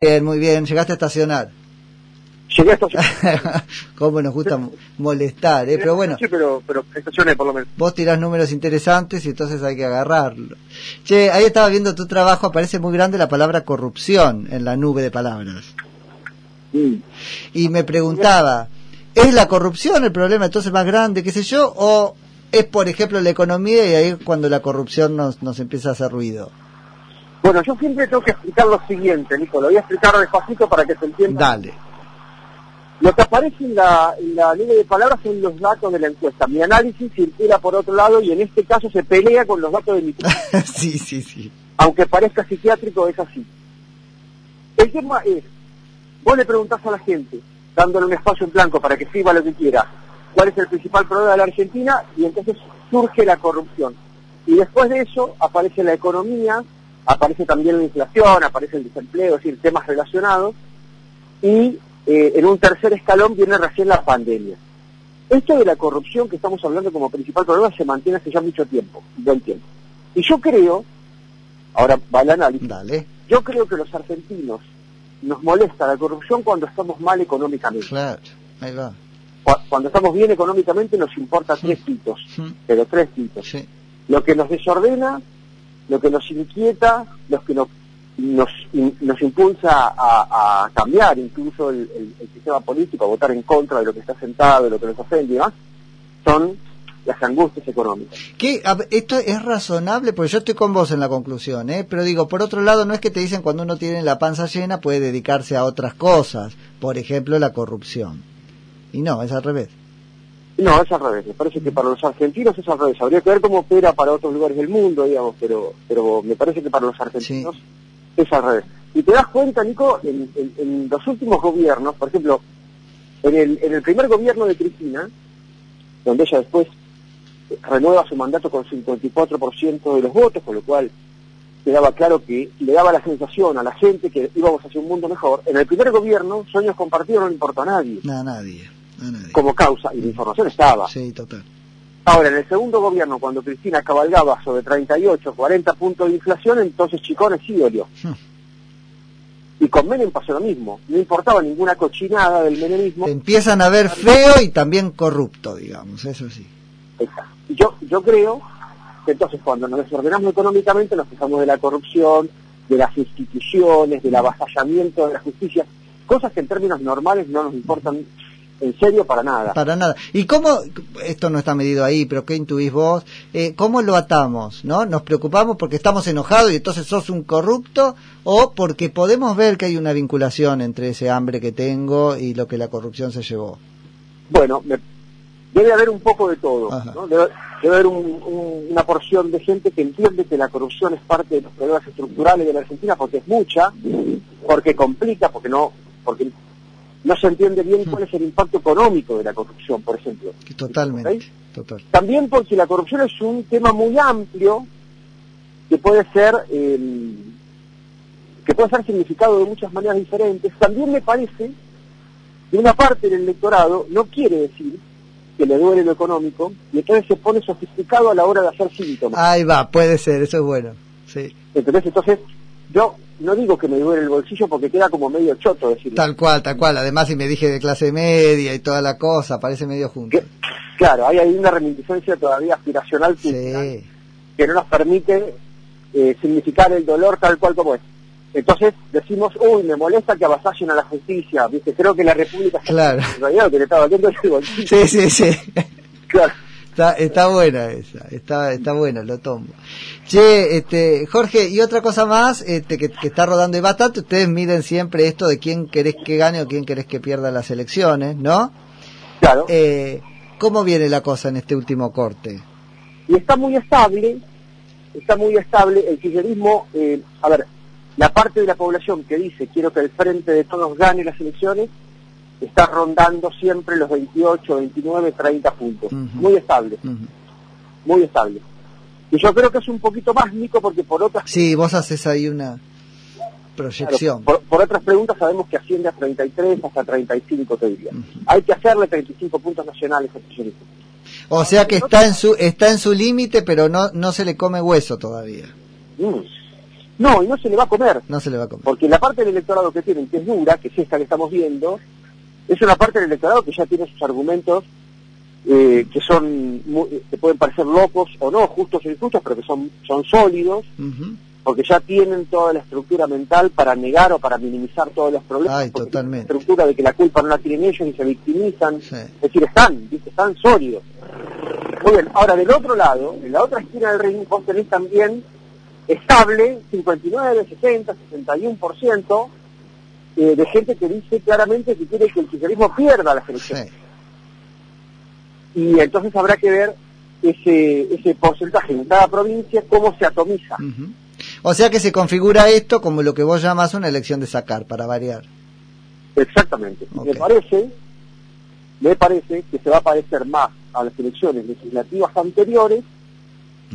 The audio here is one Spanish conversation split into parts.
Bien, muy bien. ¿Llegaste a estacionar? Llegué a estacionar. Cómo nos gusta molestar, ¿eh? Pero bueno, Sí, pero, pero estacioné por lo menos. vos tirás números interesantes y entonces hay que agarrarlo. Che, ahí estaba viendo tu trabajo, aparece muy grande la palabra corrupción en la nube de palabras. Y me preguntaba, ¿es la corrupción el problema entonces más grande, qué sé yo, o es, por ejemplo, la economía y ahí es cuando la corrupción nos, nos empieza a hacer ruido? Bueno, yo siempre tengo que explicar lo siguiente, Nico. Lo voy a explicar despacito para que se entienda. Dale. Lo que aparece en la, en la línea de palabras son los datos de la encuesta. Mi análisis circula por otro lado y en este caso se pelea con los datos de mi sí, sí, sí. aunque parezca psiquiátrico, es así. El tema es, vos le preguntás a la gente, dándole un espacio en blanco para que escriba lo que quiera, cuál es el principal problema de la Argentina, y entonces surge la corrupción. Y después de eso aparece la economía, aparece también la inflación, aparece el desempleo, es decir, temas relacionados, y eh, en un tercer escalón viene recién la pandemia. Esto de la corrupción que estamos hablando como principal problema se mantiene hace ya mucho tiempo, buen tiempo. Y yo creo, ahora va el análisis, Dale. yo creo que los argentinos nos molesta la corrupción cuando estamos mal económicamente. Claro. Ahí va. Cu- Cuando estamos bien económicamente nos importa tres pitos, pero tres pitos. Sí. Lo que nos desordena, lo que nos inquieta, lo que nos, nos, nos impulsa a, cambiar incluso el, sistema político, a votar en contra de lo que está sentado, de lo que nos ofende y demás, son las angustias económicas. ¿Qué? Esto es razonable, porque yo estoy con vos en la conclusión, ¿eh? Pero digo, por otro lado, no es que te dicen cuando uno tiene la panza llena puede dedicarse a otras cosas, por ejemplo, la corrupción. Y no, es al revés. No, es al revés. Me parece que para los argentinos es al revés. Habría que ver cómo opera para otros lugares del mundo, digamos, pero, pero me parece que para los argentinos es al revés. Y te das cuenta, Nico, en, en- en los últimos gobiernos, por ejemplo, en el, en el primer gobierno de Cristina, donde ella después renueva su mandato con 54% de los votos, con lo cual quedaba claro que le daba la sensación a la gente que íbamos hacia un mundo mejor. En el primer gobierno, sueños compartidos no le importó a nadie No, a nadie. Como causa, y la información estaba. Sí, total. Ahora, en el segundo gobierno, cuando Cristina cabalgaba sobre 38, 40 puntos de inflación, entonces Chicones sí dolió. Hmm. Y con Menem pasó lo mismo. No importaba ninguna cochinada del menemismo. Te empiezan a ver feo y también corrupto, digamos, eso sí. Exacto. Yo, yo creo que entonces cuando nos desordenamos económicamente nos quejamos de la corrupción, de las instituciones, del avasallamiento de la justicia, cosas que en términos normales no nos importan en serio para nada. Para nada. ¿Y cómo, esto no está medido ahí, pero qué intuís vos? Eh, ¿Cómo lo atamos? ¿No? ¿Nos preocupamos porque estamos enojados y entonces sos un corrupto? ¿O porque podemos ver que hay una vinculación entre ese hambre que tengo y lo que la corrupción se llevó? Bueno, me- debe haber un poco de todo. ¿no? Debe, debe haber un- un- una porción de gente que entiende que la corrupción es parte de los problemas estructurales de la Argentina porque es mucha, porque complica, porque no, porque no se entiende bien cuál es el impacto económico de la corrupción, por ejemplo. Totalmente. También porque la corrupción es un tema muy amplio que puede ser eh, que puede ser significado de muchas maneras diferentes. También me parece que una parte del electorado no quiere decir que le duele lo económico y entonces se pone sofisticado a la hora de hacer síntomas. Ahí va, puede ser, eso es bueno. Sí. ¿Entendés? Entonces, yo no digo que me duele el bolsillo porque queda como medio choto decirlo. Tal cual, tal cual. Además, si me dije de clase media y toda la cosa, parece medio junto. Que- claro, hay ahí una reminiscencia todavía aspiracional. Sí. que no nos permite eh, significar el dolor tal cual como es. Entonces decimos, uy, me molesta que avasallen a la justicia, ¿viste? Creo que la República está Claro. lo que le estaba el bolsillo. Sí, sí, sí. Claro. Está, está buena esa, está, está buena, lo tomo. Che, este, Jorge, y otra cosa más, este, que, que está rodando y bastante, ustedes miden siempre esto de quién querés que gane o quién querés que pierda las elecciones, ¿no? Claro. Eh, ¿Cómo viene la cosa en este último corte? Y está muy estable, está muy estable. El kirchnerismo, eh, a ver, la parte de la población que dice quiero que el frente de todos gane las elecciones, está rondando siempre los 28, 29, 30 puntos. Muy estable, muy estable. Y yo creo que es un poquito más, Nico, porque por otras Sí, vos haces ahí una proyección. Claro, por, por otras preguntas sabemos que asciende a 33 hasta 35, te diría. Ujú. Hay que hacerle 35 puntos nacionales a kirchnerismo. O sea que está en su, está en su límite, pero no, no se le come hueso todavía. Mm. No, y no se le va a comer. No se le va a comer. Porque la parte del electorado que tienen, que es dura, que es esta que estamos viendo, es una parte del electorado que ya tiene sus argumentos eh, que son que pueden parecer locos o no, justos o injustos, pero que son, son sólidos, porque ya tienen toda la estructura mental para negar o para minimizar todos los problemas. Ay, totalmente. La estructura de que la culpa no la tienen ellos y se victimizan. Es decir, están, están sólidos. Muy bien, ahora del otro lado, en la otra esquina del ring, vos tenés también estable, 59, 60, 61% eh, de gente que dice claramente que quiere que el kirchnerismo pierda las elecciones. Y entonces habrá que ver ese, ese porcentaje en cada provincia, cómo se atomiza. O sea que se configura esto como lo que vos llamas una elección de sacar, para variar. Exactamente. Me parece, me parece que se va a parecer más a las elecciones legislativas anteriores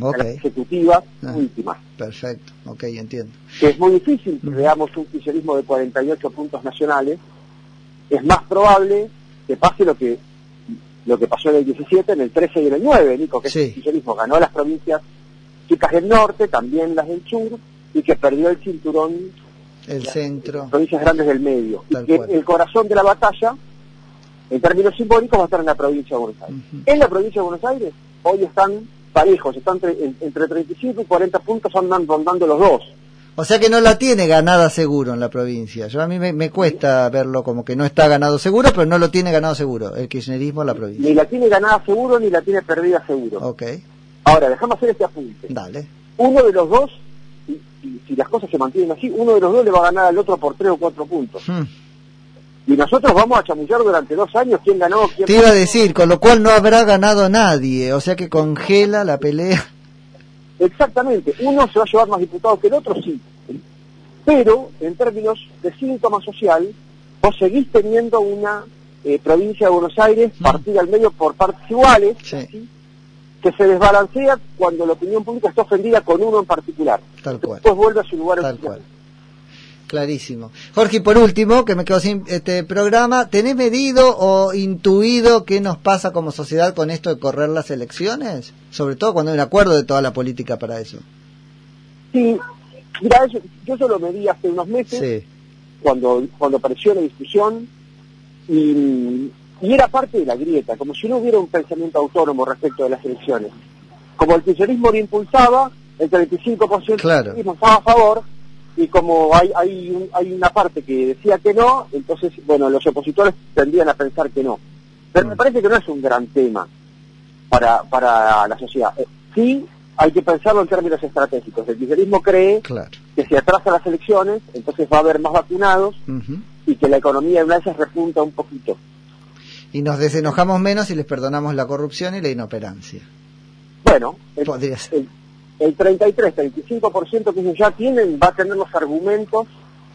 a las ejecutivas ah, últimas. Perfecto, ok, entiendo. Que es muy difícil que veamos un kirchnerismo de 48 puntos nacionales. Es más probable que pase lo que lo que pasó en el 17, en el 13 y en el 9, Nico, que el kirchnerismo. Ganó las provincias chicas del norte, también las del sur, y que perdió el cinturón el centro. las provincias grandes del medio. Y que el corazón de la batalla en términos simbólicos va a estar en la provincia de Buenos Aires. En la provincia de Buenos Aires hoy están parejos están entre 35 y 40 puntos andan rondando los dos o sea que no la tiene ganada seguro en la provincia. Yo a mí me, cuesta verlo como que no está ganado seguro, pero no lo tiene ganado seguro el kirchnerismo en la provincia. Ni la tiene ganada seguro ni la tiene perdida seguro. Ok. Ahora, dejamos hacer este apunte. Dale. Uno de los dos, y, si las cosas se mantienen así, uno de los dos le va a ganar al otro por tres o cuatro puntos. Hmm. Y nosotros vamos a chamullar durante dos años quién ganó, quién Te iba a decir, con lo cual no habrá ganado nadie, o sea que congela la pelea. Exactamente, uno se va a llevar más diputados que el otro, sí. Pero, en términos de síntoma social, vos seguís teniendo una eh, provincia de Buenos Aires hmm. partida al medio por partes iguales, sí que se desbalancea cuando la opinión pública está ofendida con uno en particular. Tal cual. Después vuelve a su lugar Tal cual. Clarísimo. Jorge, por último, que me quedo sin este programa, ¿tenés medido o intuido qué nos pasa como sociedad con esto de correr las elecciones? Sobre todo cuando hay un acuerdo de toda la política para eso. Sí, mira, yo, yo solo medí hace unos meses, cuando, cuando apareció la discusión, y y era parte de la grieta, como si no hubiera un pensamiento autónomo respecto de las elecciones. Como el kirchnerismo lo impulsaba, el 35% claro. estaba a favor, y como hay, hay, hay una parte que decía que no, entonces, bueno, los opositores tendrían a pensar que no. Pero me mm. parece que no es un gran tema para, para la sociedad. Eh, sí, hay que pensarlo en términos estratégicos. El kirchnerismo cree que si atrasa las elecciones, entonces va a haber más vacunados y que la economía de una vez repunta un poquito y nos desenojamos menos y les perdonamos la corrupción y la inoperancia. Bueno, el, el, 33, 35% que ellos ya tienen va a tener los argumentos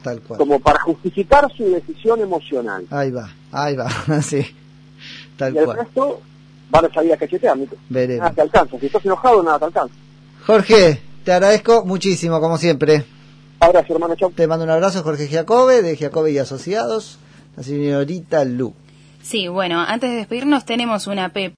Tal cual. como para justificar su decisión emocional. Ahí va, ahí va, sí. Tal y el resto van a salir a cachetear. Veremos. Nada te alcanza. Si estás enojado, nada te alcanza. Jorge, te agradezco muchísimo, como siempre. Abrazo, hermano. Chau. Te mando un abrazo, Jorge Giacobbe, de Giacobbe y Asociados, la señorita Lu. Sí, bueno, antes de despedirnos tenemos una P